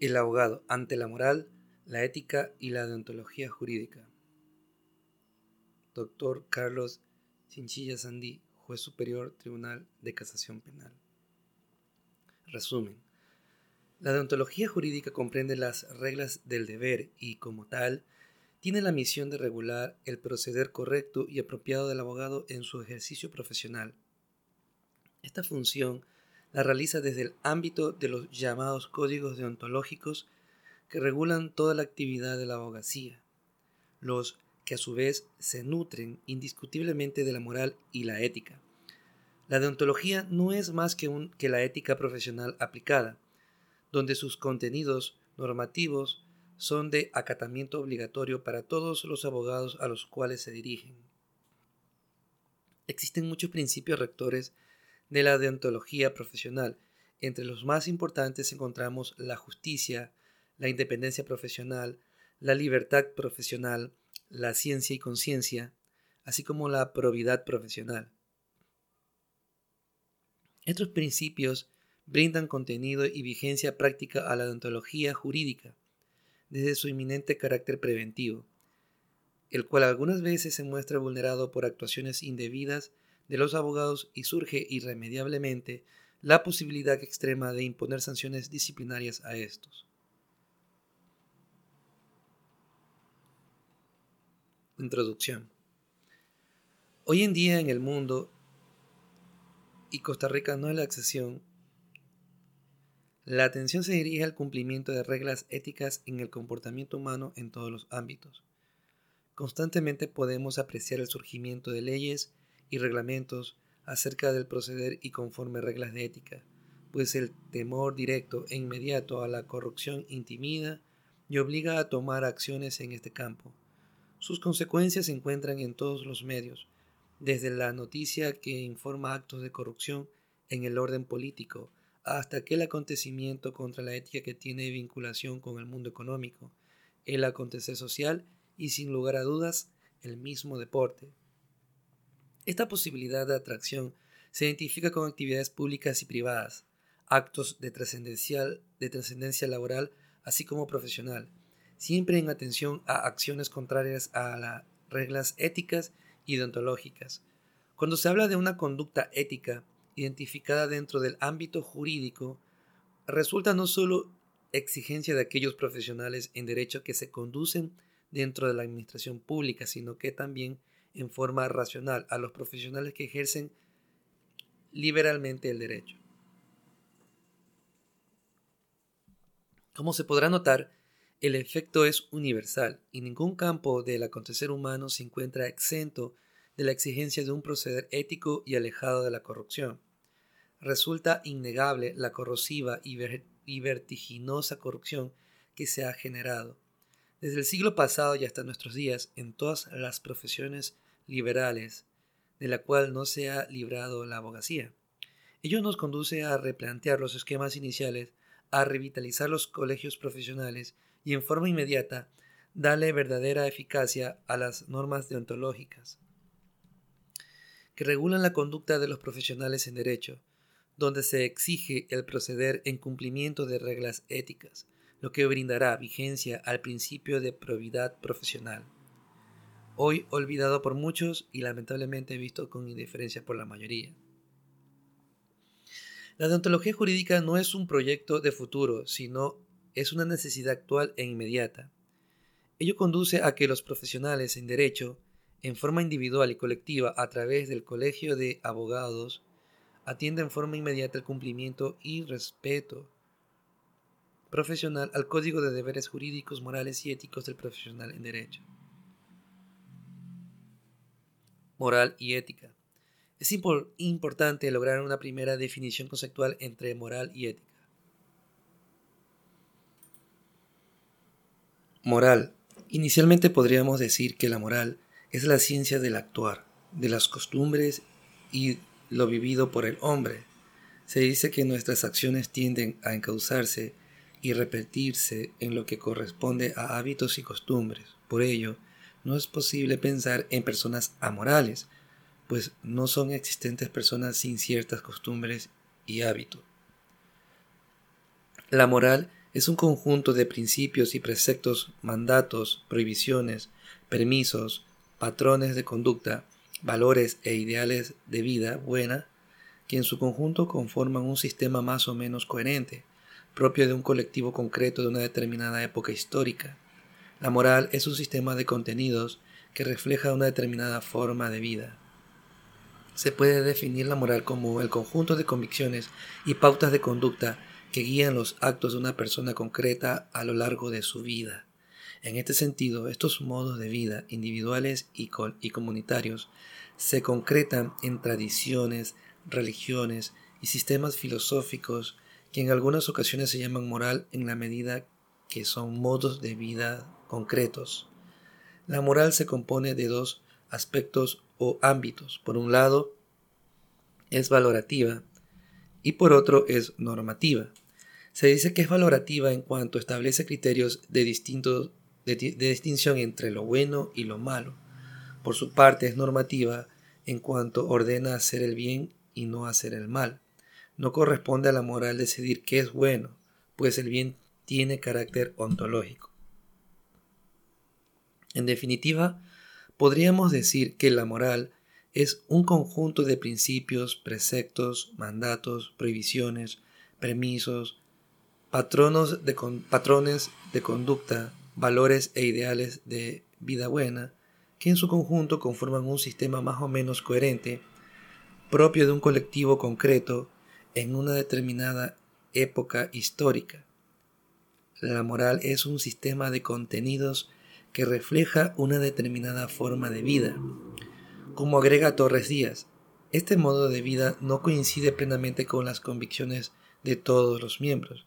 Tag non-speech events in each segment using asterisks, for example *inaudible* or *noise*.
El abogado ante la moral, la ética y la deontología jurídica. Doctor Carlos Chinchilla Sandí, juez superior, Tribunal de Casación Penal. Resumen. La deontología jurídica comprende las reglas del deber y, como tal, tiene la misión de regular el proceder correcto y apropiado del abogado en su ejercicio profesional. Esta función la realiza desde el ámbito de los llamados códigos deontológicos que regulan toda la actividad de la abogacía, los que a su vez se nutren indiscutiblemente de la moral y la ética. La deontología no es más que, un, que la ética profesional aplicada, donde sus contenidos normativos son de acatamiento obligatorio para todos los abogados a los cuales se dirigen. Existen muchos principios rectores de la deontología profesional. Entre los más importantes encontramos la justicia, la independencia profesional, la libertad profesional, la ciencia y conciencia, así como la probidad profesional. Estos principios brindan contenido y vigencia práctica a la deontología jurídica, desde su inminente carácter preventivo, el cual algunas veces se muestra vulnerado por actuaciones indebidas de los abogados y surge irremediablemente la posibilidad extrema de imponer sanciones disciplinarias a estos. Introducción. Hoy en día en el mundo, y Costa Rica no es la excepción, la atención se dirige al cumplimiento de reglas éticas en el comportamiento humano en todos los ámbitos. Constantemente podemos apreciar el surgimiento de leyes y reglamentos acerca del proceder y conforme reglas de ética, pues el temor directo e inmediato a la corrupción intimida y obliga a tomar acciones en este campo. Sus consecuencias se encuentran en todos los medios, desde la noticia que informa actos de corrupción en el orden político, hasta aquel acontecimiento contra la ética que tiene vinculación con el mundo económico, el acontecer social y sin lugar a dudas el mismo deporte. Esta posibilidad de atracción se identifica con actividades públicas y privadas, actos de, de trascendencia laboral así como profesional, siempre en atención a acciones contrarias a las reglas éticas y deontológicas. Cuando se habla de una conducta ética identificada dentro del ámbito jurídico, resulta no solo exigencia de aquellos profesionales en derecho que se conducen dentro de la administración pública, sino que también en forma racional a los profesionales que ejercen liberalmente el derecho. Como se podrá notar, el efecto es universal y ningún campo del acontecer humano se encuentra exento de la exigencia de un proceder ético y alejado de la corrupción. Resulta innegable la corrosiva y vertiginosa corrupción que se ha generado desde el siglo pasado y hasta nuestros días en todas las profesiones liberales, de la cual no se ha librado la abogacía. Ello nos conduce a replantear los esquemas iniciales, a revitalizar los colegios profesionales y en forma inmediata darle verdadera eficacia a las normas deontológicas que regulan la conducta de los profesionales en derecho, donde se exige el proceder en cumplimiento de reglas éticas, lo que brindará vigencia al principio de probidad profesional, hoy olvidado por muchos y lamentablemente visto con indiferencia por la mayoría. La deontología jurídica no es un proyecto de futuro, sino es una necesidad actual e inmediata. Ello conduce a que los profesionales en derecho, en forma individual y colectiva a través del Colegio de Abogados, atiendan en forma inmediata el cumplimiento y respeto profesional al Código de Deberes Jurídicos, Morales y Éticos del Profesional en Derecho. Moral y ética. Es importante lograr una primera definición conceptual entre moral y ética. Moral. Inicialmente podríamos decir que la moral es la ciencia del actuar, de las costumbres y lo vivido por el hombre. Se dice que nuestras acciones tienden a encauzarse y repetirse en lo que corresponde a hábitos y costumbres. Por ello, no es posible pensar en personas amorales, pues no son existentes personas sin ciertas costumbres y hábitos. La moral es un conjunto de principios y preceptos, mandatos, prohibiciones, permisos, patrones de conducta, valores e ideales de vida buena, que en su conjunto conforman un sistema más o menos coherente, propio de un colectivo concreto de una determinada época histórica. La moral es un sistema de contenidos que refleja una determinada forma de vida. Se puede definir la moral como el conjunto de convicciones y pautas de conducta que guían los actos de una persona concreta a lo largo de su vida. En este sentido, estos modos de vida individuales y, comunitarios se concretan en tradiciones, religiones y sistemas filosóficos que en algunas ocasiones se llaman moral en la medida que son modos de vida concretos. La moral se compone de dos aspectos o ámbitos. Por un lado, es valorativa y por otro es normativa. Se dice que es valorativa en cuanto establece criterios de, de, distinción entre lo bueno y lo malo. Por su parte es normativa en cuanto ordena hacer el bien y no hacer el mal. No corresponde a la moral decidir qué es bueno, pues el bien tiene carácter ontológico. En definitiva, podríamos decir que la moral es un conjunto de principios, preceptos, mandatos, prohibiciones, permisos, de patrones de conducta, valores e ideales de vida buena, que en su conjunto conforman un sistema más o menos coherente, propio de un colectivo concreto en una determinada época histórica. La moral es un sistema de contenidos que refleja una determinada forma de vida. Como agrega Torres Díaz, este modo de vida no coincide plenamente con las convicciones de todos los miembros,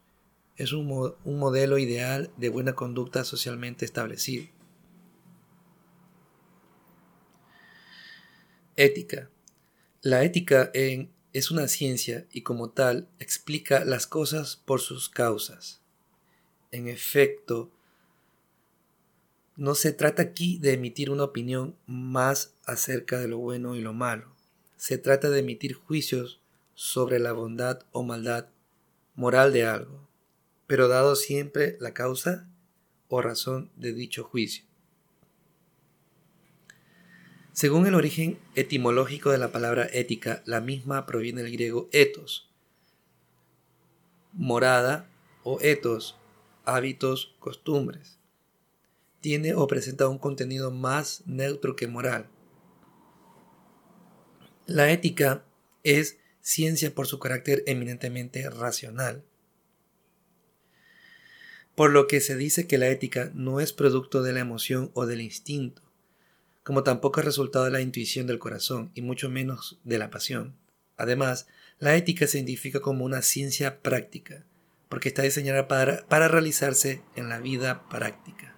es un, modelo ideal de buena conducta socialmente establecido. Ética. La ética es una ciencia y como tal explica las cosas por sus causas. En efecto, no se trata aquí de emitir una opinión más acerca de lo bueno y lo malo. Se trata de emitir juicios sobre la bondad o maldad moral de algo pero dado siempre la causa o razón de dicho juicio. Según el origen etimológico de la palabra ética, la misma proviene del griego ethos, morada o ethos, hábitos, costumbres. Tiene o presenta un contenido más neutro que moral. La ética es ciencia por su carácter eminentemente racional por lo que se dice que la ética no es producto de la emoción o del instinto, como tampoco es resultado de la intuición del corazón y mucho menos de la pasión. Además, la ética se identifica como una ciencia práctica, porque está diseñada para, para realizarse en la vida práctica.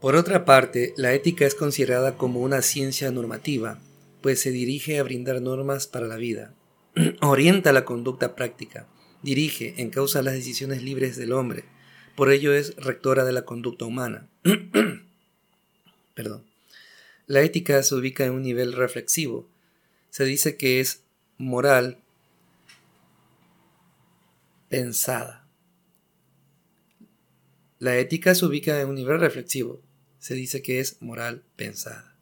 Por otra parte, la ética es considerada como una ciencia normativa, pues se dirige a brindar normas para la vida, *clears throat* orienta la conducta práctica, dirige, en causa las decisiones libres del hombre. Por ello es rectora de la conducta humana. *clears throat* Perdón. La ética se ubica en un nivel reflexivo. Se dice que es moral pensada. La ética se ubica en un nivel reflexivo. Se dice que es moral pensada.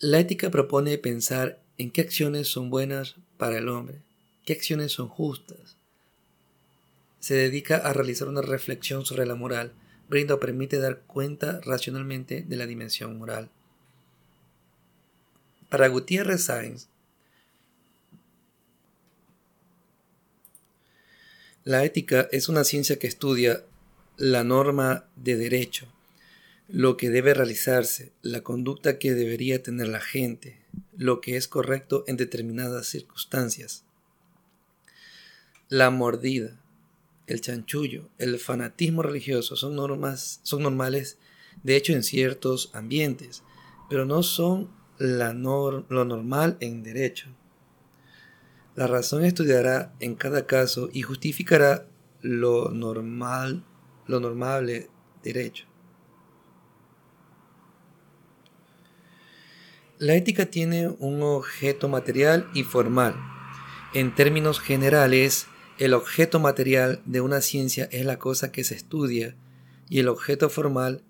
La ética propone pensar en qué acciones son buenas para el hombre, qué acciones son justas. Se dedica a realizar una reflexión sobre la moral, brinda permite dar cuenta racionalmente de la dimensión moral. Para Gutiérrez Sáenz, la ética es una ciencia que estudia la norma de derecho, lo que debe realizarse, la conducta que debería tener la gente, lo que es correcto en determinadas circunstancias. La mordida, el chanchullo, el fanatismo religioso son normas, son normales, de hecho en ciertos ambientes, pero no son la lo normal en derecho. La razón estudiará en cada caso y justificará lo normal, lo normable derecho. La ética tiene un objeto material y formal. En términos generales, el objeto material de una ciencia es la cosa que se estudia y el objeto formal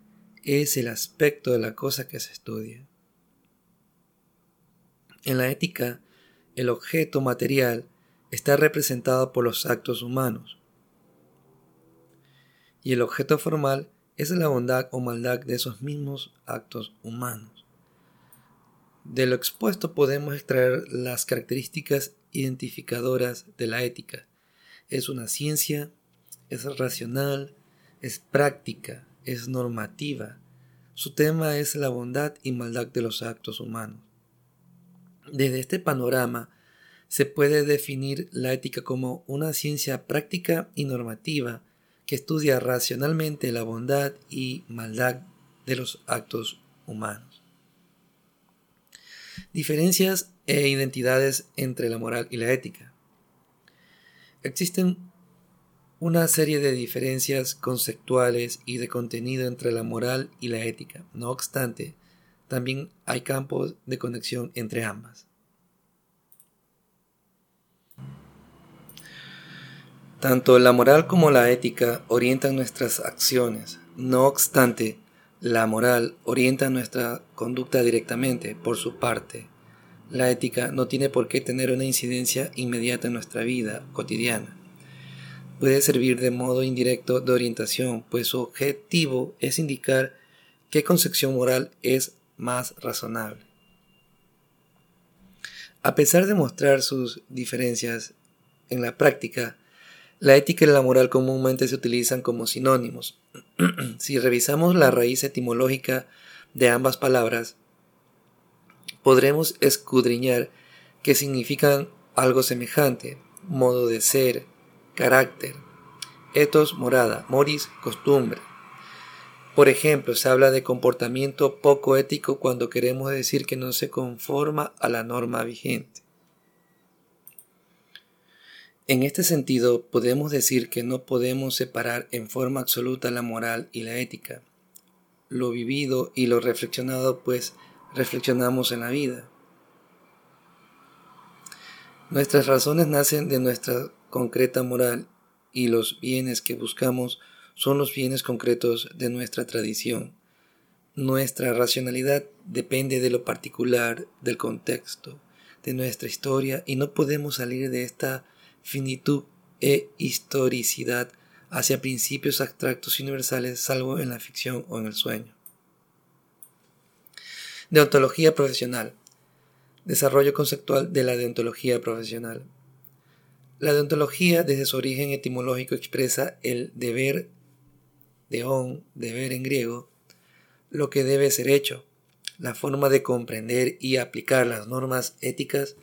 es el aspecto de la cosa que se estudia. En la ética, el objeto material está representado por los actos humanos y el objeto formal es la bondad o maldad de esos mismos actos humanos. De lo expuesto podemos extraer las características identificadoras de la ética. Es una ciencia, es racional, es práctica, es normativa. Su tema es la bondad y maldad de los actos humanos. Desde este panorama se puede definir la ética como una ciencia práctica y normativa que estudia racionalmente la bondad y maldad de los actos humanos. Diferencias e identidades entre la moral y la ética. Existen una serie de diferencias conceptuales y de contenido entre la moral y la ética. No obstante, también hay campos de conexión entre ambas. Tanto la moral como la ética orientan nuestras acciones. No obstante, la moral orienta nuestra conducta directamente por su parte. La ética no tiene por qué tener una incidencia inmediata en nuestra vida cotidiana. Puede servir de modo indirecto de orientación, pues su objetivo es indicar qué concepción moral es más razonable. A pesar de mostrar sus diferencias en la práctica, la ética y la moral comúnmente se utilizan como sinónimos. *clears throat* si revisamos la raíz etimológica de ambas palabras, podremos escudriñar que significan algo semejante, modo de ser, carácter, etos, morada, moris, costumbre. Por ejemplo, se habla de comportamiento poco ético cuando queremos decir que no se conforma a la norma vigente. En este sentido, podemos decir que no podemos separar en forma absoluta la moral y la ética, lo vivido y lo reflexionado, pues reflexionamos en la vida. Nuestras razones nacen de nuestra concreta moral y los bienes que buscamos son los bienes concretos de nuestra tradición. Nuestra racionalidad depende de lo particular, del contexto, de nuestra historia y no podemos salir de esta finitud e historicidad hacia principios abstractos y universales salvo en la ficción o en el sueño. Deontología profesional. Desarrollo conceptual de la deontología profesional. La deontología desde su origen etimológico expresa el deber, deón, deber en griego, lo que debe ser hecho. La forma de comprender y aplicar las normas éticas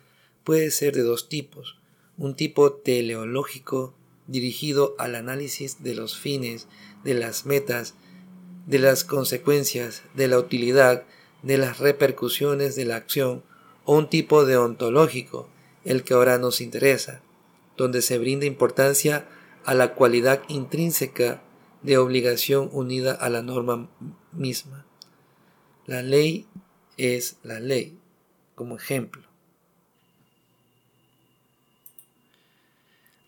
puede ser de dos tipos, un tipo teleológico dirigido al análisis de los fines, de las metas, de las consecuencias, de la utilidad, de las repercusiones de la acción, o un tipo deontológico, el que ahora nos interesa, donde se brinda importancia a la cualidad intrínseca de obligación unida a la norma misma. La ley es la ley, como ejemplo.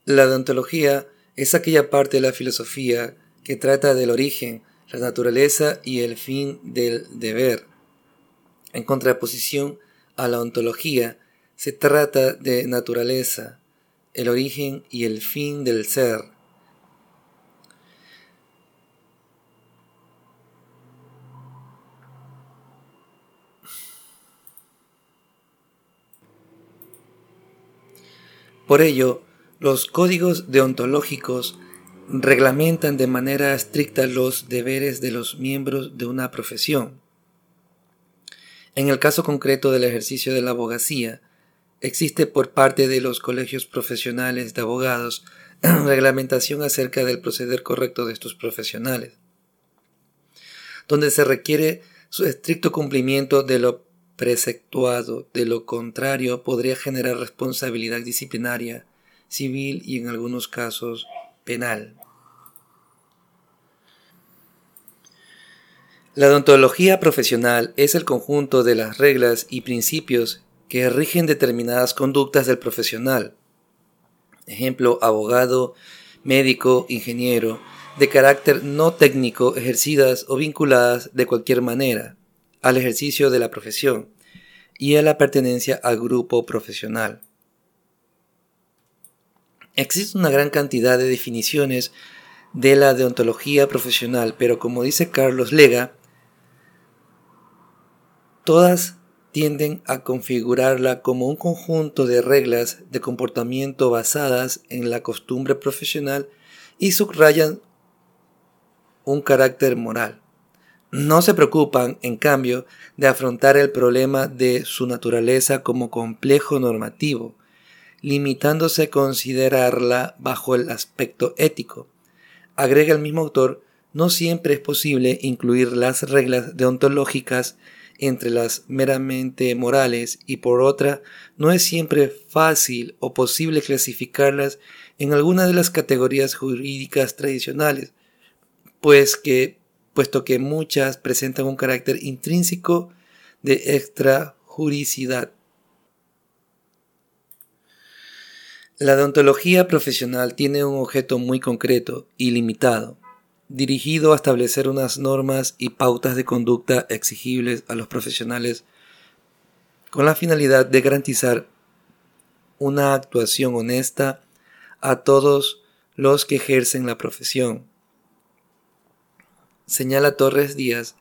La deontología es aquella parte de la filosofía que trata del origen, la naturaleza y el fin del deber. En contraposición a la ontología, se trata de naturaleza, el origen y el fin del ser. Por ello, los códigos deontológicos reglamentan de manera estricta los deberes de los miembros de una profesión. En el caso concreto del ejercicio de la abogacía, existe por parte de los colegios profesionales de abogados *clears throat* reglamentación acerca del proceder correcto de estos profesionales, donde se requiere su estricto cumplimiento de lo preceptuado, de lo contrario podría generar responsabilidad disciplinaria civil y en algunos casos penal. La odontología profesional es el conjunto de las reglas y principios que rigen determinadas conductas del profesional. Ejemplo, abogado, médico, ingeniero, de carácter no técnico ejercidas o vinculadas de cualquier manera al ejercicio de la profesión y a la pertenencia al grupo profesional. Existe una gran cantidad de definiciones de la deontología profesional, pero como dice Carlos Lega, Todas tienden a configurarla como un conjunto de reglas de comportamiento basadas en la costumbre profesional y subrayan un carácter moral. No se preocupan, en cambio, de afrontar el problema de su naturaleza como complejo normativo, limitándose a considerarla bajo el aspecto ético. Agrega el mismo autor, no siempre es posible incluir las reglas deontológicas entre las meramente morales y por otra, no es siempre fácil o posible clasificarlas en alguna de las categorías jurídicas tradicionales, pues que, puesto que muchas presentan un carácter intrínseco de extrajuricidad. La odontología profesional tiene un objeto muy concreto y limitado, dirigido a establecer unas normas y pautas de conducta exigibles a los profesionales con la finalidad de garantizar una actuación honesta a todos los que ejercen la profesión. Señala Torres Díaz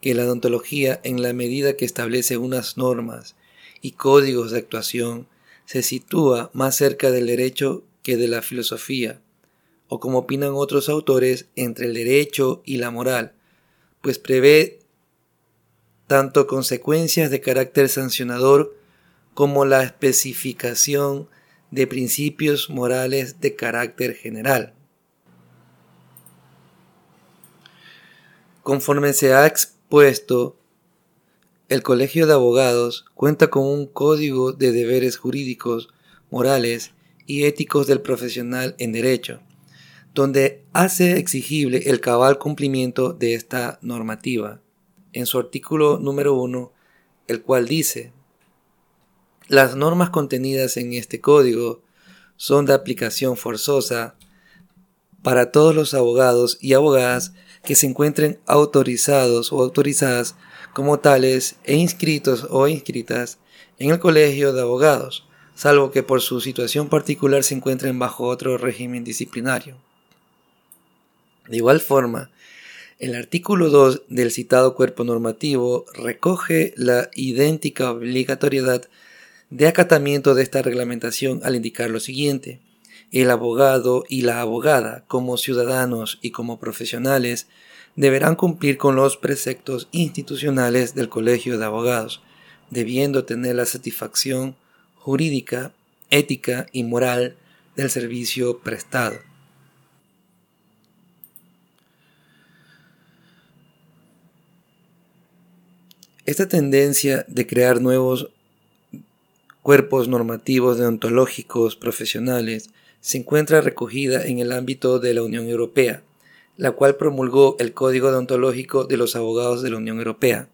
que la odontología, en la medida que establece unas normas y códigos de actuación, se sitúa más cerca del derecho que de la filosofía, o como opinan otros autores, entre el derecho y la moral, pues prevé tanto consecuencias de carácter sancionador como la especificación de principios morales de carácter general. Conforme se ha expuesto, el Colegio de Abogados cuenta con un código de deberes jurídicos, morales y éticos del profesional en derecho, donde hace exigible el cabal cumplimiento de esta normativa, en su artículo número 1, el cual dice, las normas contenidas en este código son de aplicación forzosa para todos los abogados y abogadas que se encuentren autorizados o autorizadas como tales e inscritos o inscritas en el Colegio de Abogados, salvo que por su situación particular se encuentren bajo otro régimen disciplinario. De igual forma, el artículo 2 del citado cuerpo normativo recoge la idéntica obligatoriedad de acatamiento de esta reglamentación al indicar lo siguiente. El abogado y la abogada, como ciudadanos y como profesionales, deberán cumplir con los preceptos institucionales del Colegio de Abogados, debiendo tener la satisfacción jurídica, ética y moral del servicio prestado. Esta tendencia de crear nuevos cuerpos normativos deontológicos profesionales se encuentra recogida en el ámbito de la Unión Europea, la cual promulgó el Código Deontológico de los Abogados de la Unión Europea.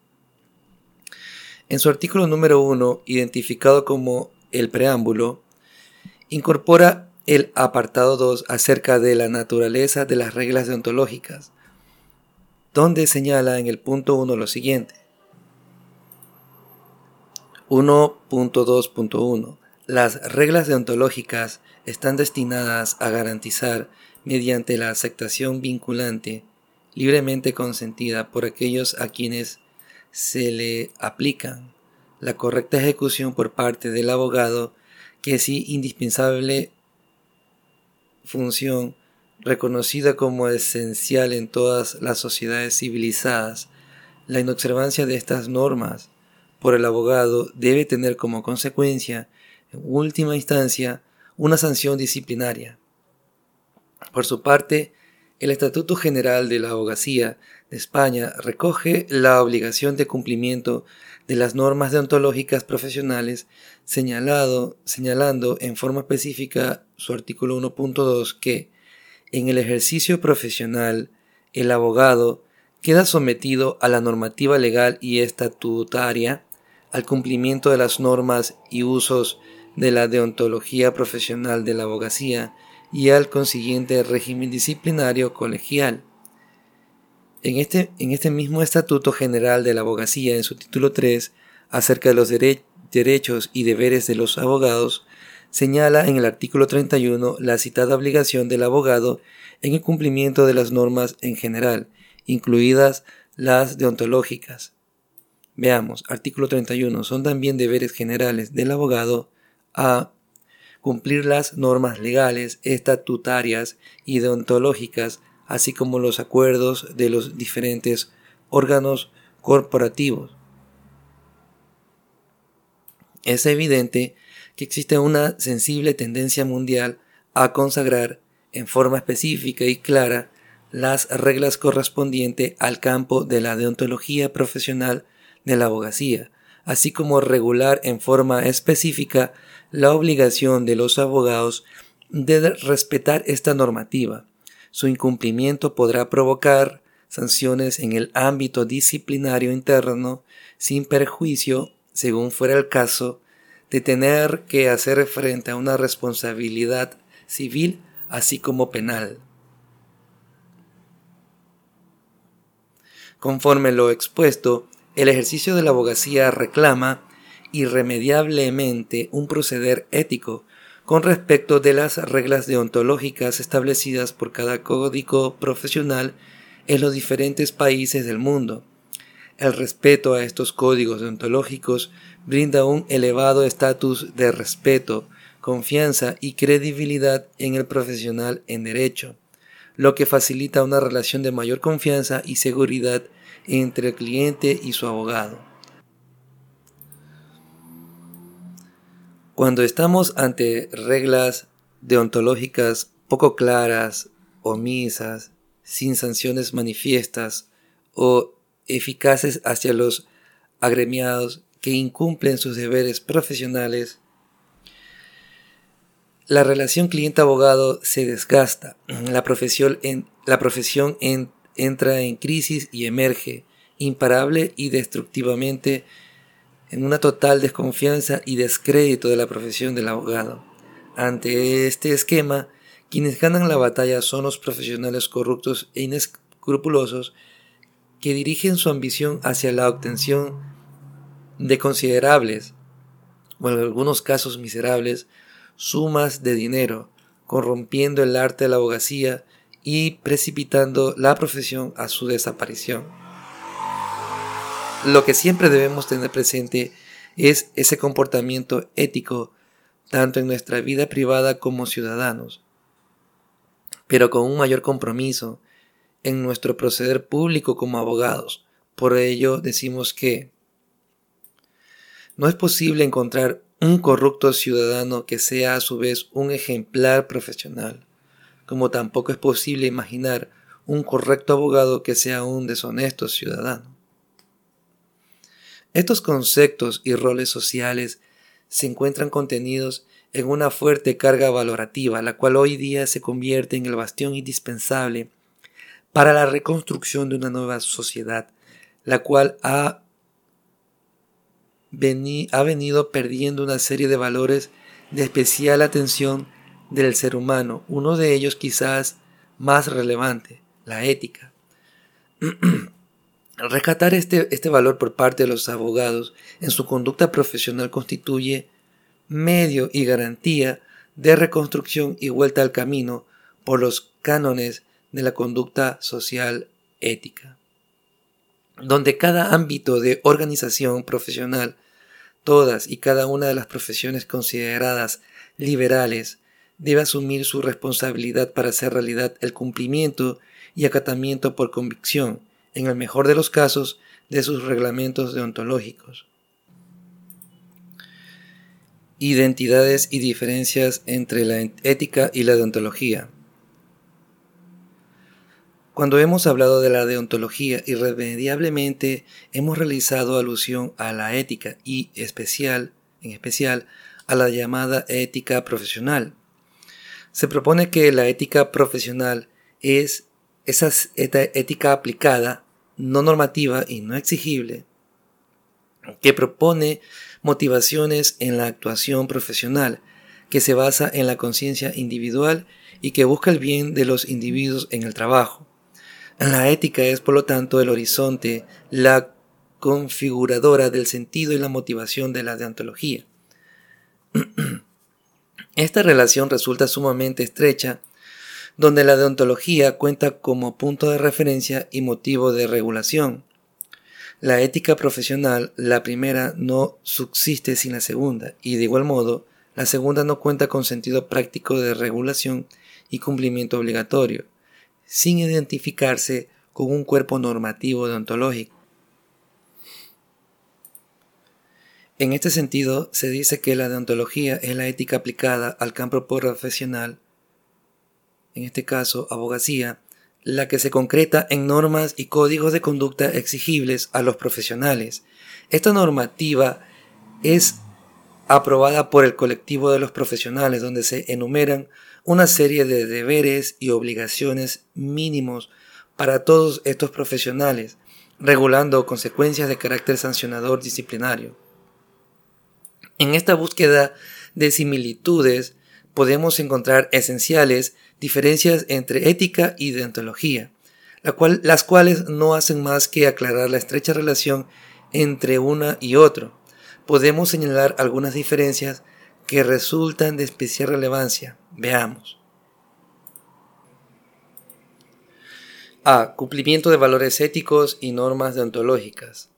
En su artículo número 1, identificado como el preámbulo, incorpora el apartado 2 acerca de la naturaleza de las reglas deontológicas, donde señala en el punto 1 lo siguiente. 1.2.1 Las reglas deontológicas están destinadas a garantizar, mediante la aceptación vinculante, libremente consentida por aquellos a quienes se le aplican, la correcta ejecución por parte del abogado, que es indispensable función reconocida como esencial en todas las sociedades civilizadas, la inobservancia de estas normas por el abogado debe tener como consecuencia, en última instancia, una sanción disciplinaria. Por su parte, el Estatuto General de la Abogacía de España recoge la obligación de cumplimiento de las normas deontológicas profesionales, señalado, señalando en forma específica su artículo 1.2 que, en el ejercicio profesional, el abogado queda sometido a la normativa legal y estatutaria, al cumplimiento de las normas y usos de la deontología profesional de la abogacía y al consiguiente régimen disciplinario colegial. En este, en este mismo Estatuto General de la Abogacía, en su título 3, acerca de los derechos y deberes de los abogados, señala en el artículo 31 la citada obligación del abogado en el cumplimiento de las normas en general, incluidas las deontológicas. Veamos, artículo 31. Son también deberes generales del abogado a cumplir las normas legales, estatutarias y deontológicas, así como los acuerdos de los diferentes órganos corporativos. Es evidente que existe una sensible tendencia mundial a consagrar en forma específica y clara las reglas correspondientes al campo de la deontología profesional de la abogacía, así como regular en forma específica la obligación de los abogados de respetar esta normativa. Su incumplimiento podrá provocar sanciones en el ámbito disciplinario interno sin perjuicio, según fuera el caso, de tener que hacer frente a una responsabilidad civil así como penal. Conforme lo expuesto, el ejercicio de la abogacía reclama irremediablemente un proceder ético con respecto de las reglas deontológicas establecidas por cada código profesional en los diferentes países del mundo. El respeto a estos códigos deontológicos brinda un elevado estatus de respeto, confianza y credibilidad en el profesional en derecho lo que facilita una relación de mayor confianza y seguridad entre el cliente y su abogado. Cuando estamos ante reglas deontológicas poco claras, omisas, sin sanciones manifiestas o eficaces hacia los agremiados que incumplen sus deberes profesionales, la relación cliente-abogado se desgasta, la profesión, en, la profesión entra en crisis y emerge imparable y destructivamente en una total desconfianza y descrédito de la profesión del abogado. Ante este esquema, quienes ganan la batalla son los profesionales corruptos e inescrupulosos que dirigen su ambición hacia la obtención de considerables, o en algunos casos miserables, sumas de dinero, corrompiendo el arte de la abogacía y precipitando la profesión a su desaparición. Lo que siempre debemos tener presente es ese comportamiento ético, tanto en nuestra vida privada como ciudadanos, pero con un mayor compromiso en nuestro proceder público como abogados. Por ello decimos que no es posible encontrar un corrupto ciudadano que sea a su vez un ejemplar profesional, como tampoco es posible imaginar un correcto abogado que sea un deshonesto ciudadano. Estos conceptos y roles sociales se encuentran contenidos en una fuerte carga valorativa, la cual hoy día se convierte en el bastión indispensable para la reconstrucción de una nueva sociedad, la cual ha venido perdiendo una serie de valores de especial atención del ser humano, uno de ellos quizás más relevante, la ética. *clears throat* Rescatar este, este valor por parte de los abogados en su conducta profesional constituye medio y garantía de reconstrucción y vuelta al camino por los cánones de la conducta social ética, donde cada ámbito de organización profesional Todas y cada una de las profesiones consideradas liberales debe asumir su responsabilidad para hacer realidad el cumplimiento y acatamiento por convicción, en el mejor de los casos, de sus reglamentos deontológicos. Identidades y diferencias entre la ética y la deontología. Cuando hemos hablado de la deontología, irremediablemente hemos realizado alusión a la ética y especial, en especial a la llamada ética profesional. Se propone que la ética profesional es esa ética aplicada no normativa y no exigible que propone motivaciones en la actuación profesional, que se basa en la conciencia individual y que busca el bien de los individuos en el trabajo. La ética es, por lo tanto, el horizonte, la configuradora del sentido y la motivación de la deontología. *clears throat* Esta relación resulta sumamente estrecha, donde la deontología cuenta como punto de referencia y motivo de regulación. La ética profesional, la primera, no subsiste sin la segunda, y de igual modo, la segunda no cuenta con sentido práctico de regulación y cumplimiento obligatorio, sin identificarse con un cuerpo normativo deontológico. En este sentido, se dice que la deontología es la ética aplicada al campo profesional, en este caso abogacía, la que se concreta en normas y códigos de conducta exigibles a los profesionales. Esta normativa es aprobada por el colectivo de los profesionales, donde se enumeran una serie de deberes y obligaciones mínimos para todos estos profesionales, regulando consecuencias de carácter sancionador disciplinario. En esta búsqueda de similitudes podemos encontrar esenciales diferencias entre ética y deontología, las cuales no hacen más que aclarar la estrecha relación entre una y otro. Podemos señalar algunas diferencias que resultan de especial relevancia. Veamos. A. Cumplimiento de valores éticos y normas deontológicas.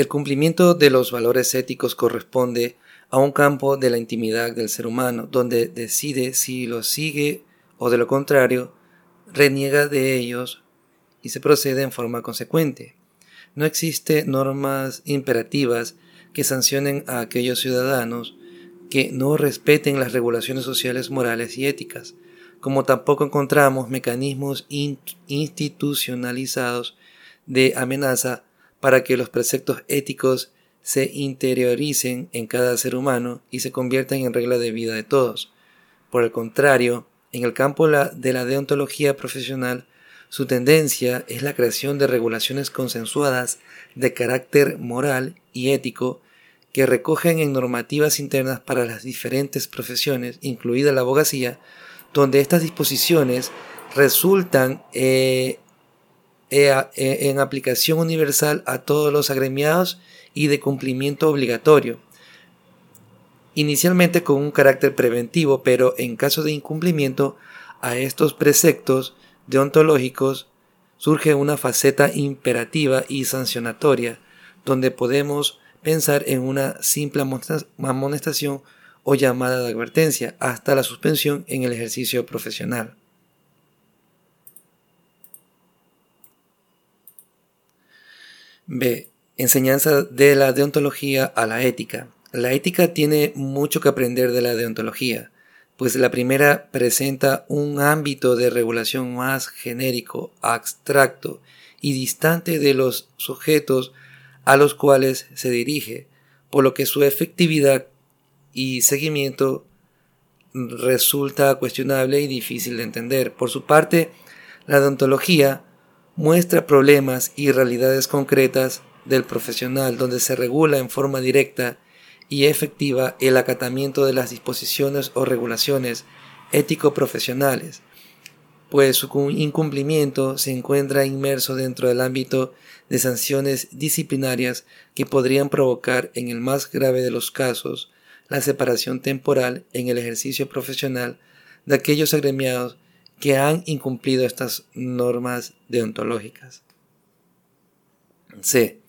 El cumplimiento de los valores éticos corresponde a un campo de la intimidad del ser humano, donde decide si los sigue o de lo contrario, reniega de ellos y se procede en forma consecuente. No existen normas imperativas que sancionen a aquellos ciudadanos que no respeten las regulaciones sociales, morales y éticas, como tampoco encontramos mecanismos institucionalizados de amenaza para que los preceptos éticos se interioricen en cada ser humano y se conviertan en regla de vida de todos. Por el contrario, en el campo de la deontología profesional, su tendencia es la creación de regulaciones consensuadas de carácter moral y ético que recogen en normativas internas para las diferentes profesiones, incluida la abogacía, donde estas disposiciones resultan eh, en aplicación universal a todos los agremiados y de cumplimiento obligatorio. Inicialmente con un carácter preventivo, pero en caso de incumplimiento a estos preceptos deontológicos surge una faceta imperativa y sancionatoria, donde podemos pensar en una simple amonestación o llamada de advertencia hasta la suspensión en el ejercicio profesional. B. Enseñanza de la deontología a la ética. La ética tiene mucho que aprender de la deontología, pues la primera presenta un ámbito de regulación más genérico, abstracto y distante de los sujetos a los cuales se dirige, por lo que su efectividad y seguimiento resulta cuestionable y difícil de entender. Por su parte, la deontología muestra problemas y realidades concretas del profesional donde se regula en forma directa y efectiva el acatamiento de las disposiciones o regulaciones ético-profesionales, pues su incumplimiento se encuentra inmerso dentro del ámbito de sanciones disciplinarias que podrían provocar, en el más grave de los casos, la separación temporal en el ejercicio profesional de aquellos agremiados que han incumplido estas normas deontológicas. C.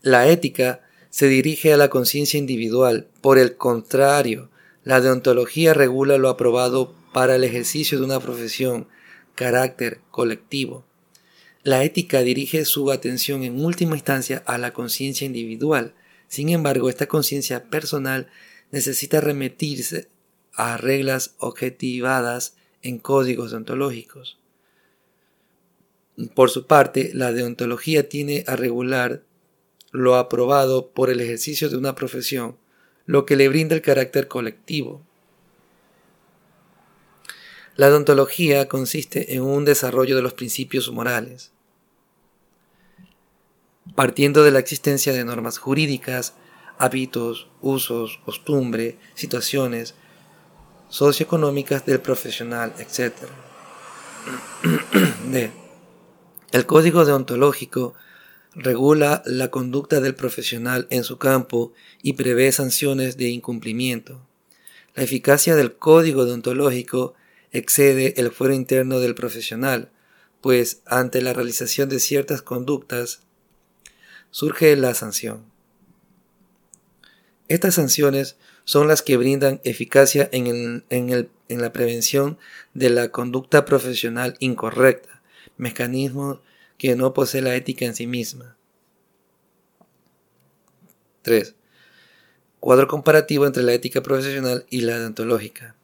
La ética se dirige a la conciencia individual. Por el contrario, la deontología regula lo aprobado para el ejercicio de una profesión, carácter colectivo. La ética dirige su atención en última instancia a la conciencia individual. Sin embargo, esta conciencia personal necesita remitirse a reglas objetivadas en códigos deontológicos. Por su parte, la deontología tiene a regular lo aprobado por el ejercicio de una profesión, lo que le brinda el carácter colectivo. La odontología consiste en un desarrollo de los principios morales, partiendo de la existencia de normas jurídicas, hábitos, usos, costumbre, situaciones socioeconómicas del profesional, etc. D. *clears throat* El código deontológico regula la conducta del profesional en su campo y prevé sanciones de incumplimiento. La eficacia del código deontológico excede el fuero interno del profesional, pues ante la realización de ciertas conductas surge la sanción. Estas sanciones son las que brindan eficacia en, la prevención de la conducta profesional incorrecta, mecanismo que no posee la ética en sí misma. 3. Cuadro comparativo entre la ética profesional y la deontológica.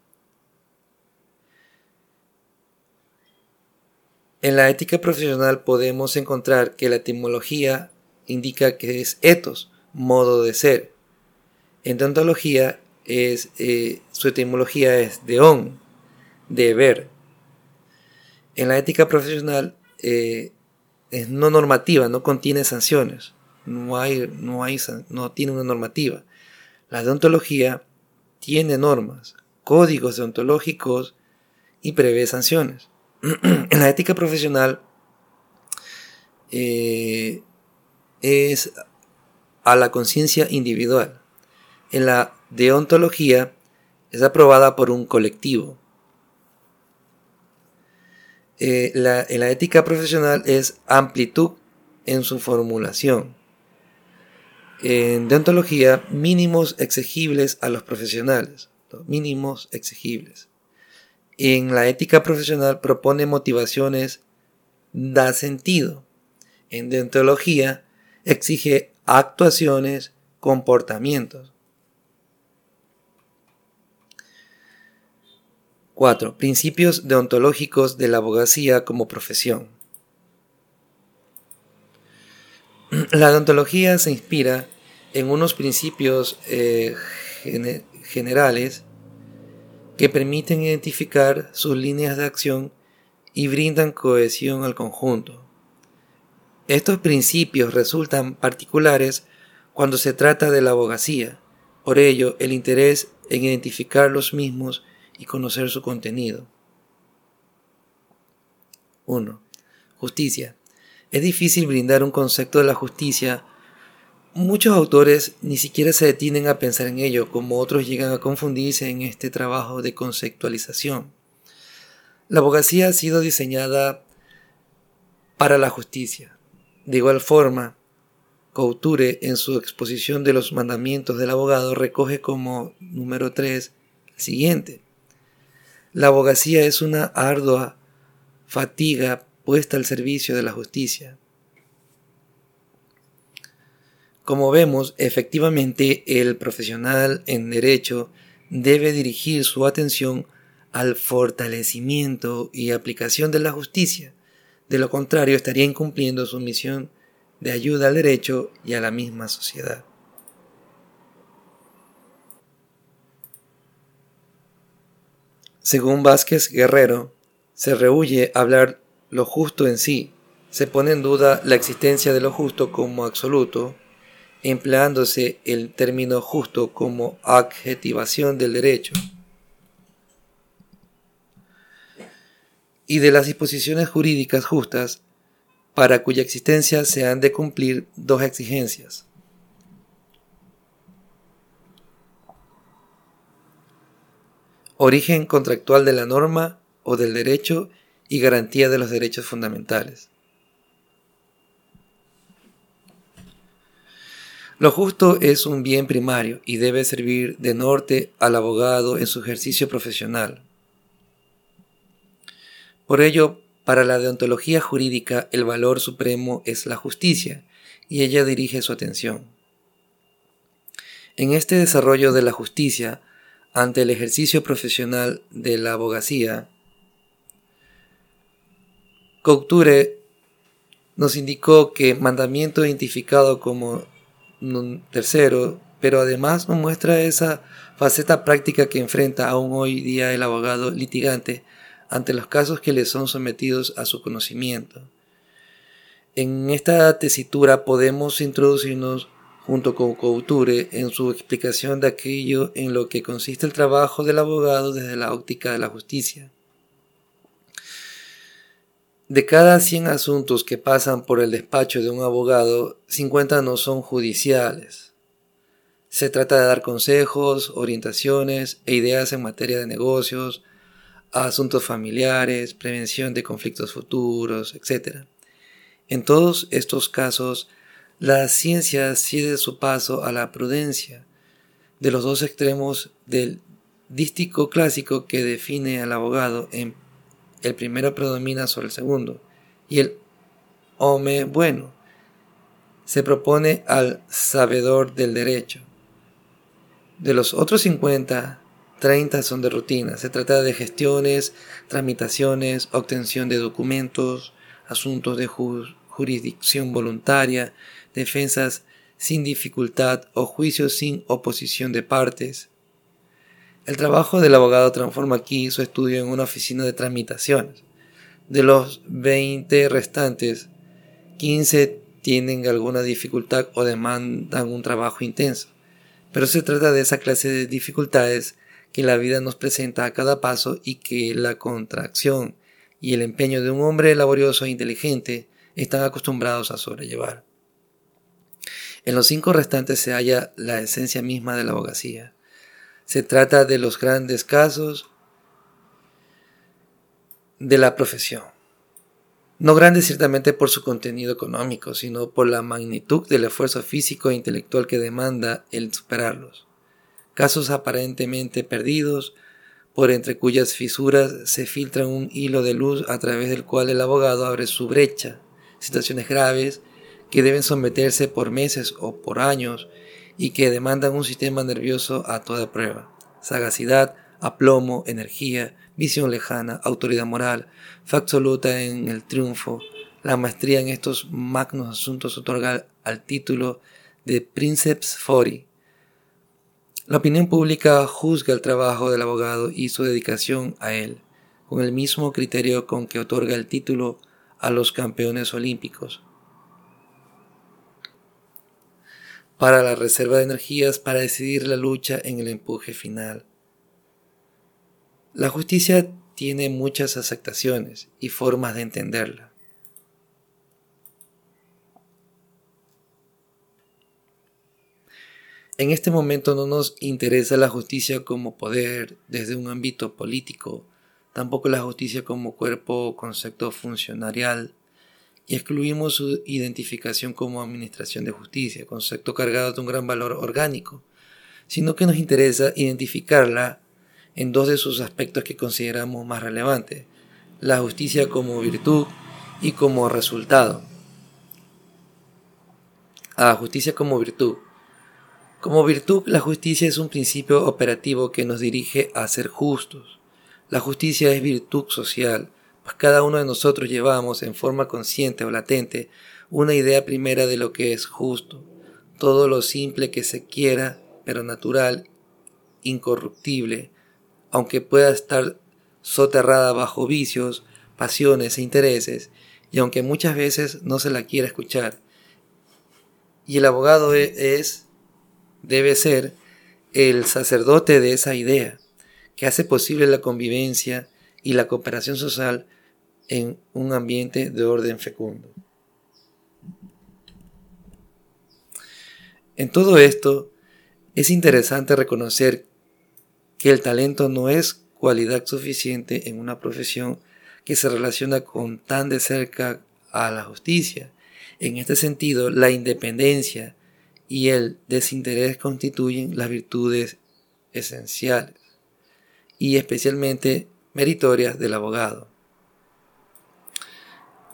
En la ética profesional podemos encontrar que la etimología indica que es ethos, modo de ser. En deontología es, eh, su etimología es deon, deber. En la ética profesional eh, es no normativa, no contiene sanciones, no, hay, no, hay, no tiene una normativa. La deontología tiene normas, códigos deontológicos y prevé sanciones. *clears throat* en la ética profesional eh, es a la conciencia individual. En la deontología es aprobada por un colectivo. Eh, en la ética profesional es amplitud en su formulación. En deontología, mínimos exigibles a los profesionales. Mínimos exigibles. En la ética profesional propone motivaciones, da sentido. En deontología exige actuaciones, comportamientos. 4. Principios deontológicos de la abogacía como profesión. *clears throat* La deontología se inspira en unos principios eh, generales que permiten identificar sus líneas de acción y brindan cohesión al conjunto. Estos principios resultan particulares cuando se trata de la abogacía, por ello el interés en identificar los mismos y conocer su contenido. 1. Justicia. Es difícil brindar un concepto de la justicia. Muchos autores ni siquiera se detienen a pensar en ello, como otros llegan a confundirse en este trabajo de conceptualización. La abogacía ha sido diseñada para la justicia, de igual forma, Couture en su exposición de los mandamientos del abogado recoge como número 3 el siguiente. La abogacía es una ardua fatiga puesta al servicio de la justicia. Como vemos, efectivamente el profesional en derecho debe dirigir su atención al fortalecimiento y aplicación de la justicia, de lo contrario, estaría incumpliendo su misión de ayuda al derecho y a la misma sociedad. Según Vázquez Guerrero, se rehuye hablar lo justo en sí, se pone en duda la existencia de lo justo como absoluto, empleándose el término justo como adjetivación del derecho. y de las disposiciones jurídicas justas para cuya existencia se han de cumplir dos exigencias. Origen contractual de la norma o del derecho y garantía de los derechos fundamentales. Lo justo es un bien primario y debe servir de norte al abogado en su ejercicio profesional. Por ello, para la deontología jurídica el valor supremo es la justicia, y ella dirige su atención. En este desarrollo de la justicia, ante el ejercicio profesional de la abogacía, Couture nos indicó que mandamiento identificado como tercero, pero además nos muestra esa faceta práctica que enfrenta aún hoy día el abogado litigante ante los casos que le son sometidos a su conocimiento. En esta tesitura podemos introducirnos junto con Couture en su explicación de aquello en lo que consiste el trabajo del abogado desde la óptica de la justicia. De cada 100 asuntos que pasan por el despacho de un abogado, 50 no son judiciales. Se trata de dar consejos, orientaciones e ideas en materia de negocios, asuntos familiares, prevención de conflictos futuros, etc. En todos estos casos, la ciencia cede su paso a la prudencia, de los dos extremos del dístico clásico que define al abogado en el primero predomina sobre el segundo, y el hombre bueno se propone al sabedor del derecho. De los otros 50, 30 son de rutina. Se trata de gestiones, tramitaciones, obtención de documentos, asuntos de jurisdicción voluntaria, defensas sin dificultad o juicios sin oposición de partes. El trabajo del abogado transforma aquí su estudio en una oficina de tramitaciones. De los 20 restantes, 15 tienen alguna dificultad o demandan un trabajo intenso. Pero se trata de esa clase de dificultades que la vida nos presenta a cada paso y que la contracción y el empeño de un hombre laborioso e inteligente están acostumbrados a sobrellevar. En los cinco restantes se halla la esencia misma de la abogacía. Se trata de los grandes casos de la profesión. No grandes ciertamente por su contenido económico, sino por la magnitud del esfuerzo físico e intelectual que demanda el superarlos. Casos aparentemente perdidos, por entre cuyas fisuras se filtra un hilo de luz a través del cual el abogado abre su brecha. Situaciones graves que deben someterse por meses o por años y que demandan un sistema nervioso a toda prueba. Sagacidad, aplomo, energía, visión lejana, autoridad moral, fe absoluta en el triunfo. La maestría en estos magnos asuntos otorga al título de Princeps Fori. La opinión pública juzga el trabajo del abogado y su dedicación a él, con el mismo criterio con que otorga el título a los campeones olímpicos. Para la reserva de energías para decidir la lucha en el empuje final. La justicia tiene muchas aceptaciones y formas de entenderla. En este momento no nos interesa la justicia como poder desde un ámbito político, tampoco la justicia como cuerpo o concepto funcionarial y excluimos su identificación como administración de justicia, concepto cargado de un gran valor orgánico, sino que nos interesa identificarla en dos de sus aspectos que consideramos más relevantes, la justicia como virtud y como resultado. A justicia como virtud. Como virtud, la justicia es un principio operativo que nos dirige a ser justos. La justicia es virtud social, pues cada uno de nosotros llevamos en forma consciente o latente una idea primera de lo que es justo, todo lo simple que se quiera, pero natural, incorruptible, aunque pueda estar soterrada bajo vicios, pasiones e intereses, y aunque muchas veces no se la quiera escuchar. Y el abogado e-, es, debe ser, el sacerdote de esa idea, que hace posible la convivencia y la cooperación social en un ambiente de orden fecundo. En todo esto, es interesante reconocer que el talento no es cualidad suficiente en una profesión que se relaciona con tan de cerca a la justicia. En este sentido, la independencia y el desinterés constituyen las virtudes esenciales y especialmente meritorias del abogado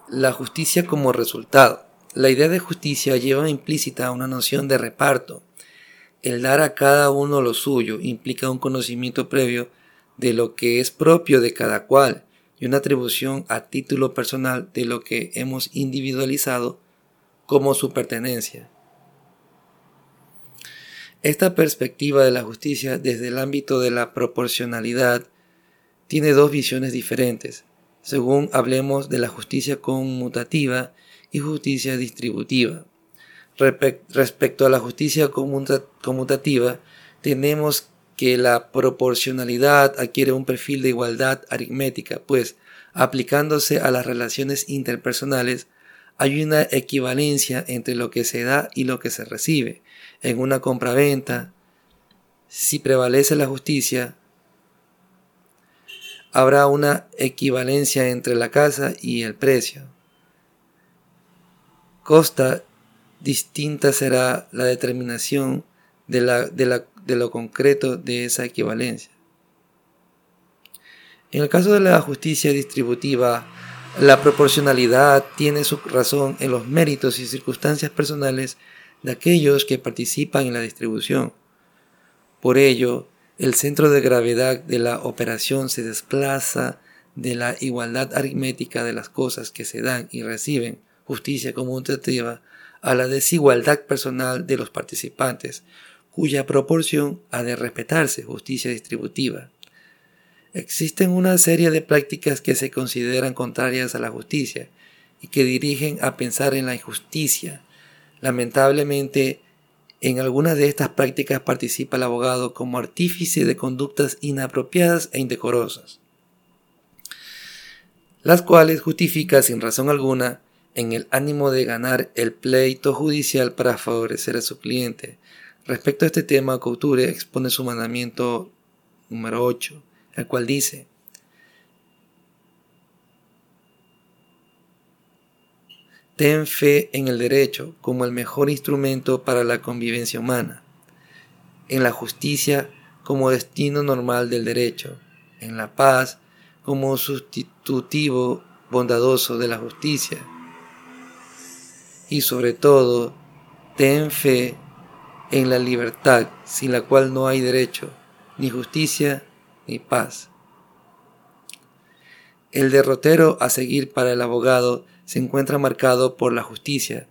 la justicia como resultado. La idea de justicia lleva implícita una noción de reparto. El dar a cada uno lo suyo implica un conocimiento previo de lo que es propio de cada cual y una atribución a título personal de lo que hemos individualizado como su pertenencia. Esta perspectiva de la justicia desde el ámbito de la proporcionalidad tiene dos visiones diferentes, según hablemos de la justicia conmutativa y justicia distributiva. Respecto a la justicia conmutativa, tenemos que la proporcionalidad adquiere un perfil de igualdad aritmética, pues aplicándose a las relaciones interpersonales hay una equivalencia entre lo que se da y lo que se recibe. En una compraventa, si prevalece la justicia, habrá una equivalencia entre la casa y el precio. Costa distinta será la determinación de, de lo concreto de esa equivalencia. En el caso de la justicia distributiva, la proporcionalidad tiene su razón en los méritos y circunstancias personales de aquellos que participan en la distribución. Por ello, el centro de gravedad de la operación se desplaza de la igualdad aritmética de las cosas que se dan y reciben, justicia conmutativa, a la desigualdad personal de los participantes, cuya proporción ha de respetarse, justicia distributiva. Existen una serie de prácticas que se consideran contrarias a la justicia y que dirigen a pensar en la injusticia. Lamentablemente, en algunas de estas prácticas participa el abogado como artífice de conductas inapropiadas e indecorosas, las cuales justifica sin razón alguna en el ánimo de ganar el pleito judicial para favorecer a su cliente. Respecto a este tema, Couture expone su mandamiento número 8 el cual dice, Ten fe en el derecho como el mejor instrumento para la convivencia humana, en la justicia como destino normal del derecho, en la paz como sustitutivo bondadoso de la justicia, y sobre todo, ten fe en la libertad sin la cual no hay derecho, ni justicia, ni paz. El derrotero a seguir para el abogado se encuentra marcado por la justicia,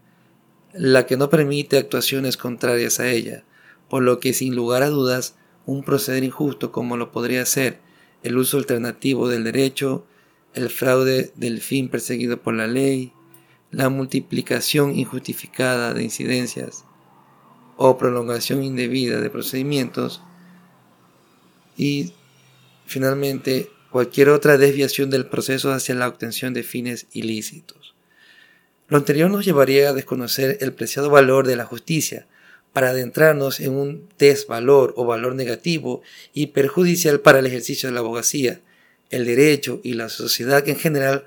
la que no permite actuaciones contrarias a ella, por lo que sin lugar a dudas un proceder injusto como lo podría ser el uso alternativo del derecho, el fraude del fin perseguido por la ley, la multiplicación injustificada de incidencias o prolongación indebida de procedimientos y finalmente cualquier otra desviación del proceso hacia la obtención de fines ilícitos. Lo anterior nos llevaría a desconocer el preciado valor de la justicia, para adentrarnos en un desvalor o valor negativo y perjudicial para el ejercicio de la abogacía, el derecho y la sociedad en general,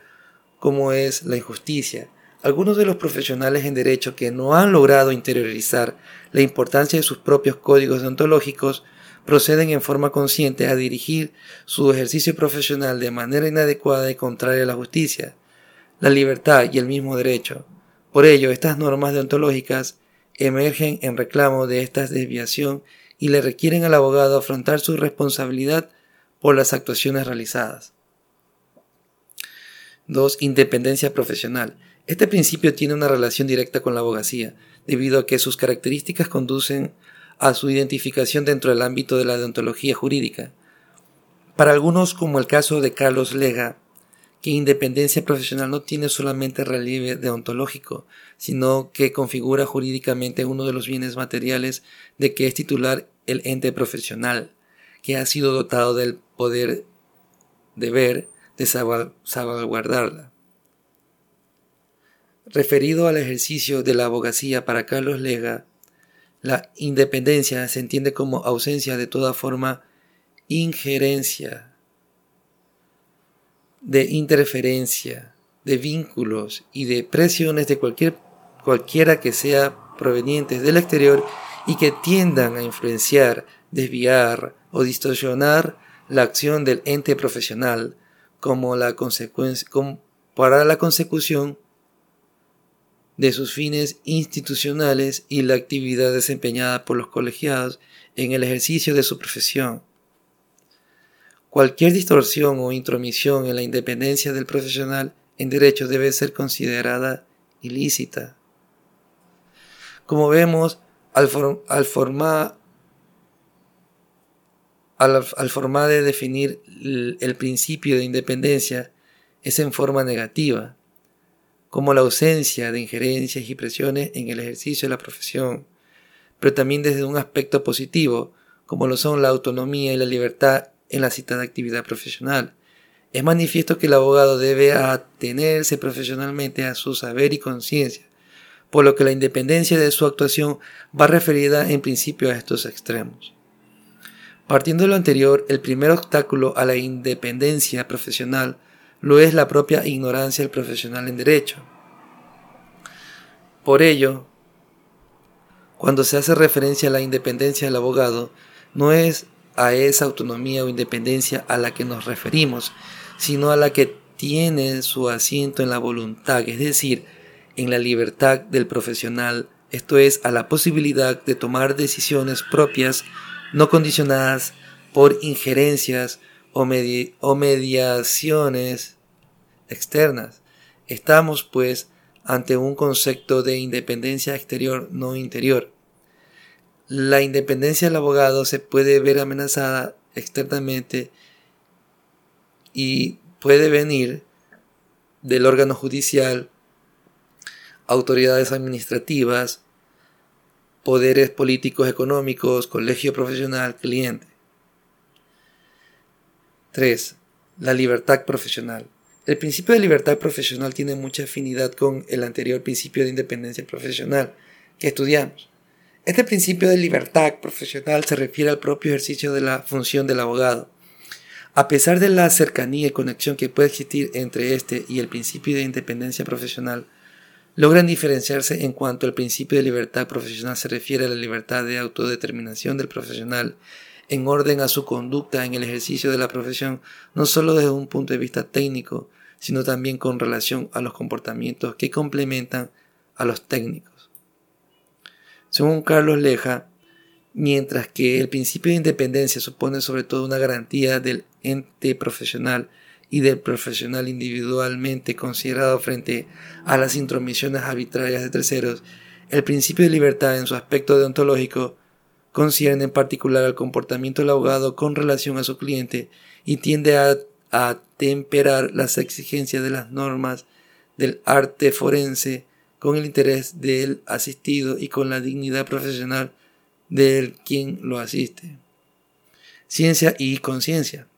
como es la injusticia. Algunos de los profesionales en derecho que no han logrado interiorizar la importancia de sus propios códigos deontológicos proceden en forma consciente a dirigir su ejercicio profesional de manera inadecuada y contraria a la justicia, la libertad y el mismo derecho. Por ello, estas normas deontológicas emergen en reclamo de esta desviación y le requieren al abogado afrontar su responsabilidad por las actuaciones realizadas. 2. Independencia profesional. Este principio tiene una relación directa con la abogacía, debido a que sus características conducen a su identificación dentro del ámbito de la deontología jurídica. Para algunos, como el caso de Carlos Lega, que independencia profesional no tiene solamente relieve deontológico, sino que configura jurídicamente uno de los bienes materiales de que es titular el ente profesional, que ha sido dotado del poder deber de salvaguardarla. Referido al ejercicio de la abogacía para Carlos Lega, la independencia se entiende como ausencia de toda forma injerencia, de interferencia, de vínculos y de presiones de cualquier, cualquiera que sea provenientes del exterior y que tiendan a influenciar, desviar o distorsionar la acción del ente profesional como la consecuencia, para la consecución de sus fines institucionales y la actividad desempeñada por los colegiados en el ejercicio de su profesión. Cualquier distorsión o intromisión en la independencia del profesional en derecho debe ser considerada ilícita. Como vemos, al, formar al, formar de definir el principio de independencia es en forma negativa, como la ausencia de injerencias y presiones en el ejercicio de la profesión, pero también desde un aspecto positivo, como lo son la autonomía y la libertad en la citada actividad profesional. Es manifiesto que el abogado debe atenerse profesionalmente a su saber y conciencia, por lo que la independencia de su actuación va referida en principio a estos extremos. Partiendo de lo anterior, el primer obstáculo a la independencia profesional lo es la propia ignorancia del profesional en derecho. Por ello, cuando se hace referencia a la independencia del abogado, no es a esa autonomía o independencia a la que nos referimos, sino a la que tiene su asiento en la voluntad, es decir, en la libertad del profesional, esto es, a la posibilidad de tomar decisiones propias, no condicionadas por injerencias o, mediaciones externas. Estamos, pues, ante un concepto de independencia exterior no interior. La independencia del abogado se puede ver amenazada externamente y puede venir del órgano judicial, autoridades administrativas, poderes políticos económicos, colegio profesional, cliente. 3. La libertad profesional. El principio de libertad profesional tiene mucha afinidad con el anterior principio de independencia profesional que estudiamos. Este principio de libertad profesional se refiere al propio ejercicio de la función del abogado. A pesar de la cercanía y conexión que puede existir entre este y el principio de independencia profesional, logran diferenciarse en cuanto al principio de libertad profesional se refiere a la libertad de autodeterminación del profesional en orden a su conducta en el ejercicio de la profesión, no solo desde un punto de vista técnico, sino también con relación a los comportamientos que complementan a los técnicos. Según Carlos Leja, mientras que el principio de independencia supone sobre todo una garantía del ente profesional y del profesional individualmente considerado frente a las intromisiones arbitrarias de terceros, el principio de libertad en su aspecto deontológico concierne en particular al comportamiento del abogado con relación a su cliente y tiende a, a temperar las exigencias de las normas del arte forense con el interés del asistido y con la dignidad profesional del quien lo asiste. Ciencia y conciencia.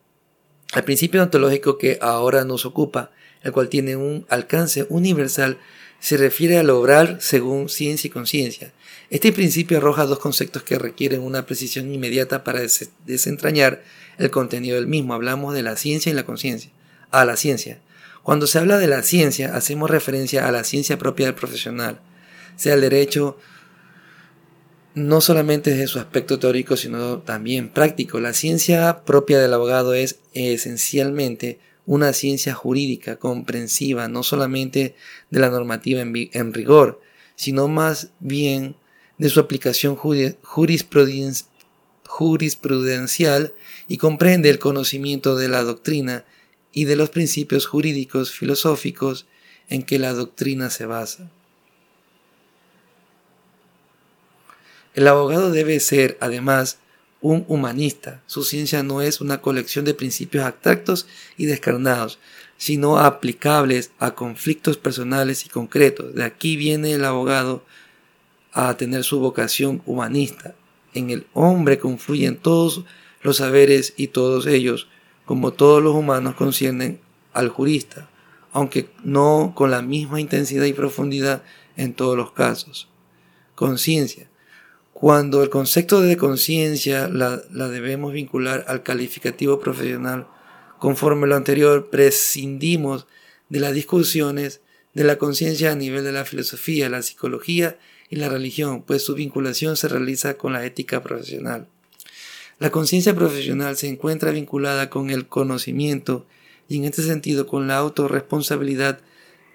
El principio ontológico que ahora nos ocupa, el cual tiene un alcance universal, se refiere al obrar según ciencia y conciencia. Este principio arroja dos conceptos que requieren una precisión inmediata para desentrañar el contenido del mismo. Hablamos de la ciencia y la conciencia. A la ciencia. Cuando se habla de la ciencia, hacemos referencia a la ciencia propia del profesional, sea el derecho no solamente desde su aspecto teórico, sino también práctico. La ciencia propia del abogado es esencialmente una ciencia jurídica comprensiva, no solamente de la normativa en, rigor, sino más bien de su aplicación jurisprudencial y comprende el conocimiento de la doctrina y de los principios jurídicos filosóficos en que la doctrina se basa. El abogado debe ser, además, un humanista. Su ciencia no es una colección de principios abstractos y descarnados, sino aplicables a conflictos personales y concretos. De aquí viene el abogado a tener su vocación humanista. En el hombre confluyen todos los saberes y todos ellos como todos los humanos conciernen al jurista, aunque no con la misma intensidad y profundidad en todos los casos. Conciencia. Cuando el concepto de conciencia la, la, debemos vincular al calificativo profesional, conforme lo anterior, prescindimos de las discusiones de la conciencia a nivel de la filosofía, la psicología y la religión, pues su vinculación se realiza con la ética profesional. La conciencia profesional se encuentra vinculada con el conocimiento y en este sentido con la autorresponsabilidad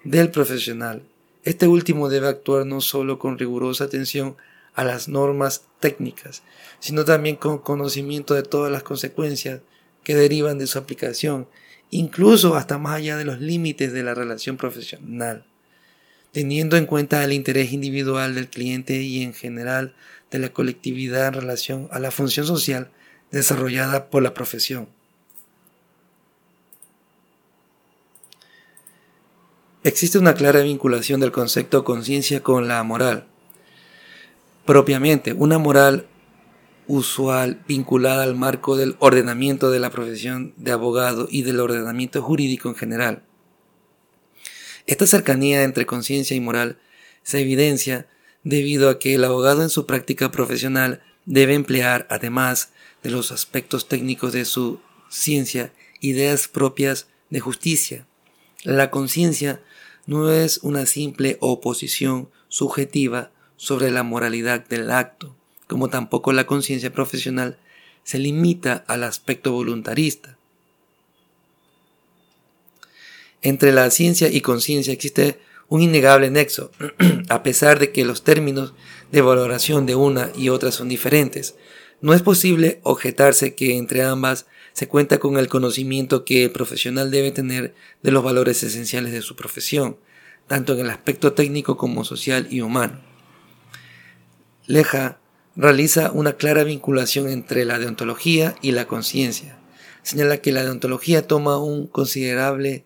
del profesional. Este último debe actuar no solo con rigurosa atención a las normas técnicas, sino también con conocimiento de todas las consecuencias que derivan de su aplicación, incluso hasta más allá de los límites de la relación profesional, teniendo en cuenta el interés individual del cliente y en general de la colectividad en relación a la función social desarrollada por la profesión. Existe una clara vinculación del concepto conciencia con la moral. Propiamente, una moral usual vinculada al marco del ordenamiento de la profesión de abogado y del ordenamiento jurídico en general. Esta cercanía entre conciencia y moral se evidencia debido a que el abogado en su práctica profesional debe emplear, además de los aspectos técnicos de su ciencia, ideas propias de justicia. La conciencia no es una simple oposición subjetiva sobre la moralidad del acto, como tampoco la conciencia profesional se limita al aspecto voluntarista. Entre la ciencia y conciencia existe un innegable nexo, *clears throat* a pesar de que los términos de valoración de una y otra son diferentes. No es posible objetarse que entre ambas se cuenta con el conocimiento que el profesional debe tener de los valores esenciales de su profesión, tanto en el aspecto técnico como social y humano. Leja realiza una clara vinculación entre la deontología y la conciencia. Señala que la deontología toma un considerable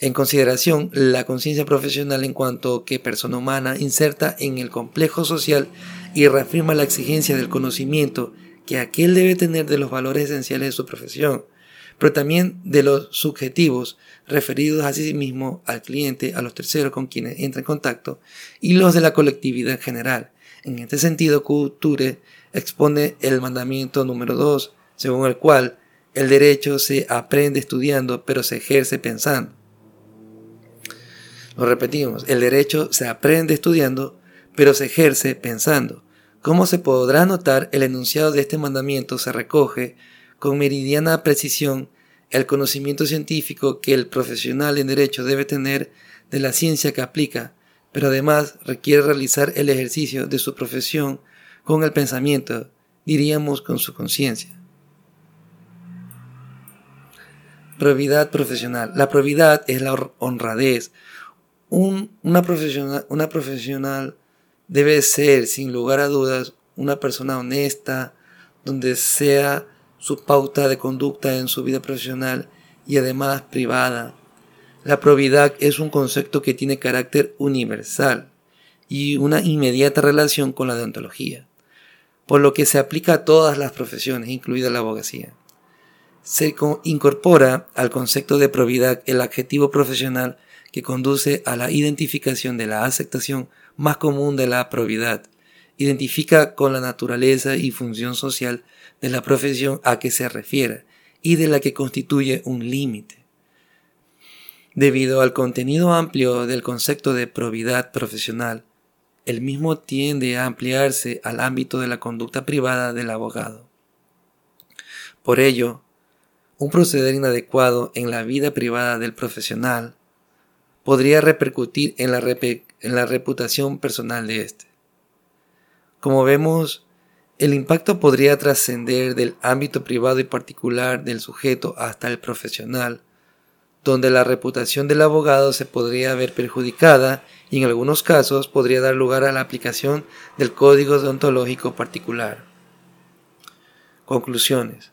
en consideración la conciencia profesional en cuanto que persona humana inserta en el complejo social y reafirma la exigencia del conocimiento que aquel debe tener de los valores esenciales de su profesión, pero también de los subjetivos referidos a sí mismo, al cliente, a los terceros con quienes entra en contacto y los de la colectividad en general. En este sentido, Couture expone el mandamiento número 2, según el cual el derecho se aprende estudiando, pero se ejerce pensando. Lo repetimos, el derecho se aprende estudiando, pero se ejerce pensando. Como se podrá notar, el enunciado de este mandamiento se recoge con meridiana precisión el conocimiento científico que el profesional en derecho debe tener de la ciencia que aplica, pero además requiere realizar el ejercicio de su profesión con el pensamiento, diríamos con su conciencia. Probidad profesional. La probidad es la honradez, una, profesional, una profesional debe ser, sin lugar a dudas, una persona honesta, donde sea su pauta de conducta en su vida profesional y además privada. La probidad es un concepto que tiene carácter universal y una inmediata relación con la deontología, por lo que se aplica a todas las profesiones, incluida la abogacía. Se incorpora al concepto de probidad el adjetivo profesional que conduce a la identificación de la aceptación más común de la probidad. Identifica con la naturaleza y función social de la profesión a que se refiere y de la que constituye un límite. Debido al contenido amplio del concepto de probidad profesional, el mismo tiende a ampliarse al ámbito de la conducta privada del abogado. Por ello, un proceder inadecuado en la vida privada del profesional podría repercutir en la, en la reputación personal de éste. Como vemos, el impacto podría trascender del ámbito privado y particular del sujeto hasta el profesional, donde la reputación del abogado se podría ver perjudicada y en algunos casos podría dar lugar a la aplicación del código deontológico particular. Conclusiones.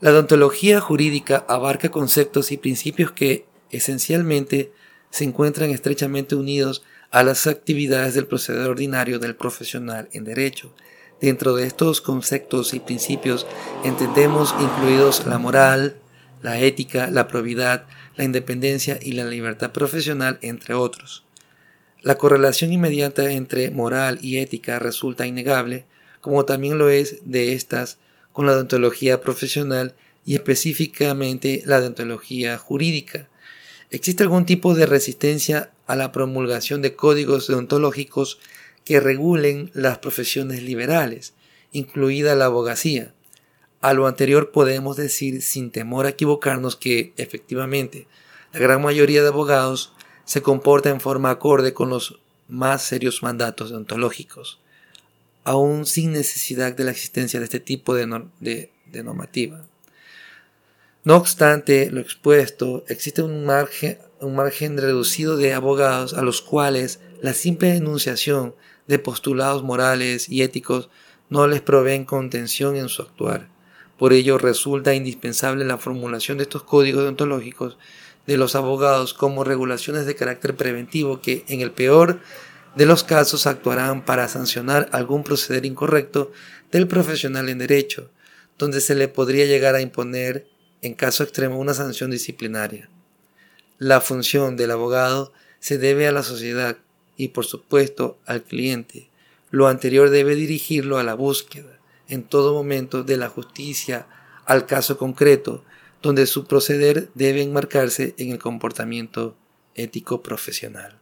La deontología jurídica abarca conceptos y principios que, esencialmente, se encuentran estrechamente unidos a las actividades del proceder ordinario del profesional en derecho. Dentro de estos conceptos y principios entendemos incluidos la moral, la ética, la probidad, la independencia y la libertad profesional, entre otros. La correlación inmediata entre moral y ética resulta innegable, como también lo es de estas con la deontología profesional y específicamente la deontología jurídica, ¿Existe algún tipo de resistencia a la promulgación de códigos deontológicos que regulen las profesiones liberales, incluida la abogacía? A lo anterior podemos decir sin temor a equivocarnos que, efectivamente, la gran mayoría de abogados se comporta en forma acorde con los más serios mandatos deontológicos, aún sin necesidad de la existencia de este tipo de, de normativa. No obstante lo expuesto, existe un margen, un margen reducido de abogados a los cuales la simple enunciación de postulados morales y éticos no les proveen contención en su actuar, Por ello resulta indispensable la formulación de estos códigos deontológicos de los abogados como regulaciones de carácter preventivo que, en el peor de los casos, actuarán para sancionar algún proceder incorrecto del profesional en derecho, donde se le podría llegar a imponer, en caso extremo, una sanción disciplinaria. La función del abogado se debe a la sociedad y, por supuesto, al cliente. Lo anterior debe dirigirlo a la búsqueda, en todo momento, de la justicia al caso concreto, donde su proceder debe enmarcarse en el comportamiento ético profesional.